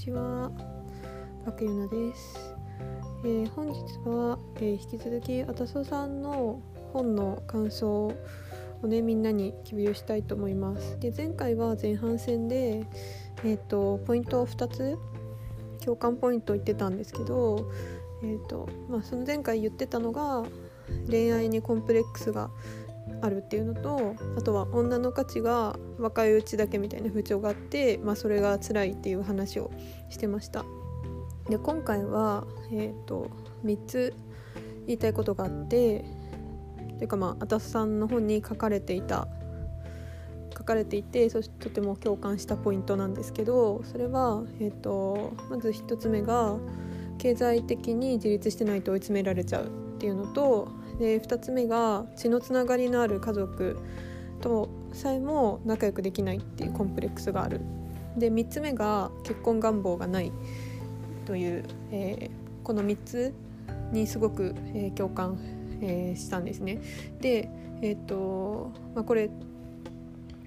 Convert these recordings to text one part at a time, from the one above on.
ちは、バケユナです。えー、本日は、えー、引き続きあたそさんの本の感想をねみんなに共有したいと思います。で前回は前半戦でえっ、ー、とポイントを2つ共感ポイント言ってたんですけど、えっ、とまあその前回言ってたのが恋愛にコンプレックスがあるっていうのとあとは女の価値が若いうちだけみたいな風潮があって、まあ、それが辛いっていう話をしてました。で今回は、えーと、3つ言いたいことがあってというかまああたさんの本に書かれていた書かれていてそしてとても共感したポイントなんですけどそれは、えーとまず1つ目が経済的に自立してないと追い詰められちゃうっていうのとで2つ目が血のつながりのある家族。とさえも仲良くできないっていうコンプレックスがある。で3つ目が結婚願望がない。という、えー、この3つにすごく、えー、共感、えー、したんですね。で、えーとまあ、これ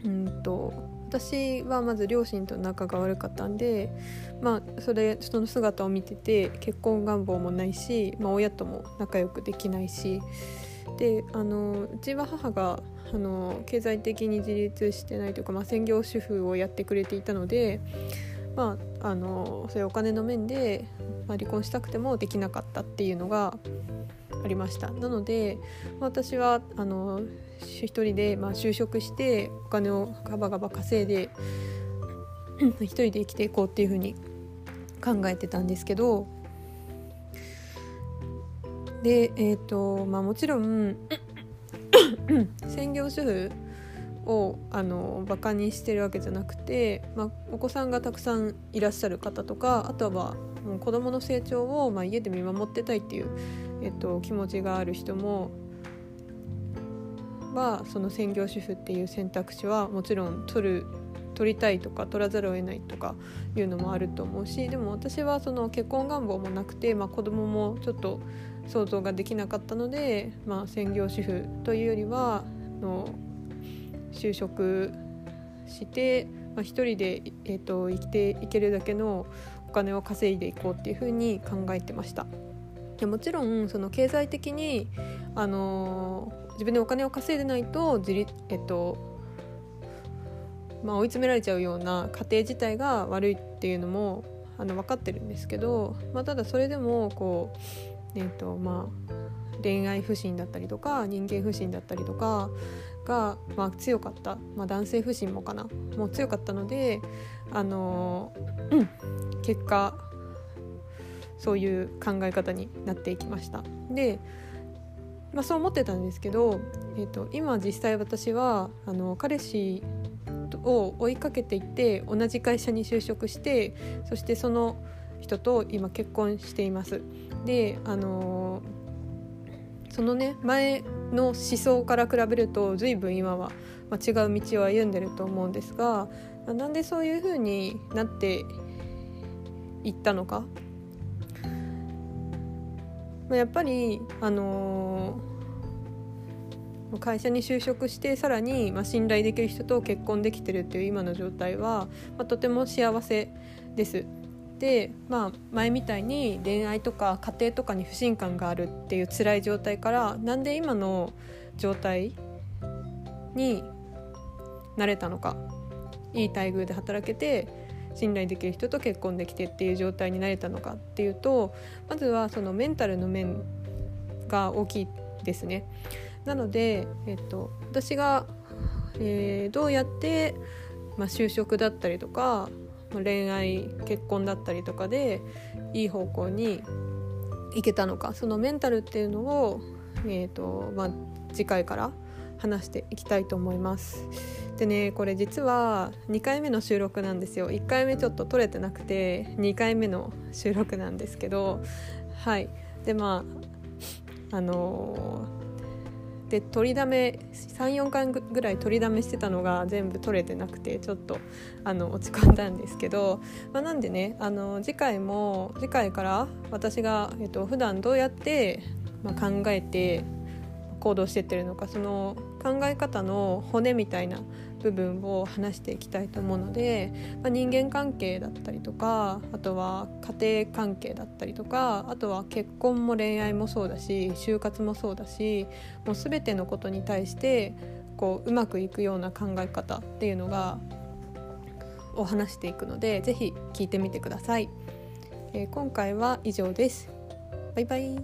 うんと私はまず両親と仲が悪かったんでまあそれその姿を見てて結婚願望もないし、まあ、親とも仲良くできないしであのうちは母があの経済的に自立してないというか、まあ、専業主婦をやってくれていたので、まあ、あのそういうお金の面で、まあ、離婚したくてもできなかったっていうのがありました。なので、私はあの一人で、まあ、就職してお金をガバガバ稼いで一人で生きていこうっていうふうに考えてたんですけどでえっ、ー、とまあもちろん専業主婦をあのバカにしてるわけじゃなくて、まあ、お子さんがたくさんいらっしゃる方とかあとはもう子どもの成長を、まあ、家で見守ってたいっていう、えっと、気持ちがある人もはその専業主婦っていう選択肢はもちろん取る取りたいとか取らざるを得ないとかいうのもあると思うしでも私はその結婚願望もなくて、まあ、子供もちょっと想像ができなかったので、まあ、専業主婦というよりはの就職して、まあ、一人で、えーと、生きていけるだけのお金を稼いでいこうっていうふうに考えてました。でもちろんその経済的に、あのー、自分でお金を稼いでないと自立、えっとまあ、追い詰められちゃうような家庭自体が悪いっていうのもあの分かってるんですけど、まあ、ただそれでもこう、えーとまあ、恋愛不信だったりとか人間不信だったりとかが、まあ、強かった、まあ、男性不信もかな。もう強かったので、あのうん、結果そういう考え方になっていきました。でまあ、そう思ってたんですけど、えーと今実際私はあの彼氏を追いかけていって同じ会社に就職してそしてその人と今結婚しています。であの、そのね前の思想から比べると随分今は、ま、違う道を歩んでると思うんですがなんでそういう風になっていったのか、やっぱりあのー会社に就職してさらに、まあ、信頼できる人と結婚できてるっていう今の状態は、まあ、とても幸せです。で、まあ、前みたいに恋愛とか家庭とかに不信感があるっていう辛い状態からなんで今の状態になれたのかいい待遇で働けて信頼できる人と結婚できてっていう状態になれたのかっていうとまずはそのメンタルの面が大きいですね。なので、えっと、私が、えー、どうやって、まあ、就職だったりとか、まあ、恋愛結婚だったりとかでいい方向に行けたのかそのメンタルっていうのを、えーとまあ、次回から話していきたいと思います。でねこれ実は2回目の収録なんですよ1回目ちょっと撮れてなくて2回目の収録なんですけどはいでまああのーで取りだめ34回ぐらい取りだめしてたのが全部取れてなくてちょっとあの落ち込んだんですけど、まあ、なんでねあの次回も次回から私が、えっと普段どうやって、まあ、考えて行動してってるのかその考え方の骨みたいな部分を話していきたいと思うので、まあ、人間関係だったりとかあとは家庭関係だったりとかあとは結婚も恋愛もそうだし就活もそうだしもう全てのことに対してこううまくいくような考え方っていうのがを話していくので是非聞いてみてください。えー、今回は以上です。バイバイ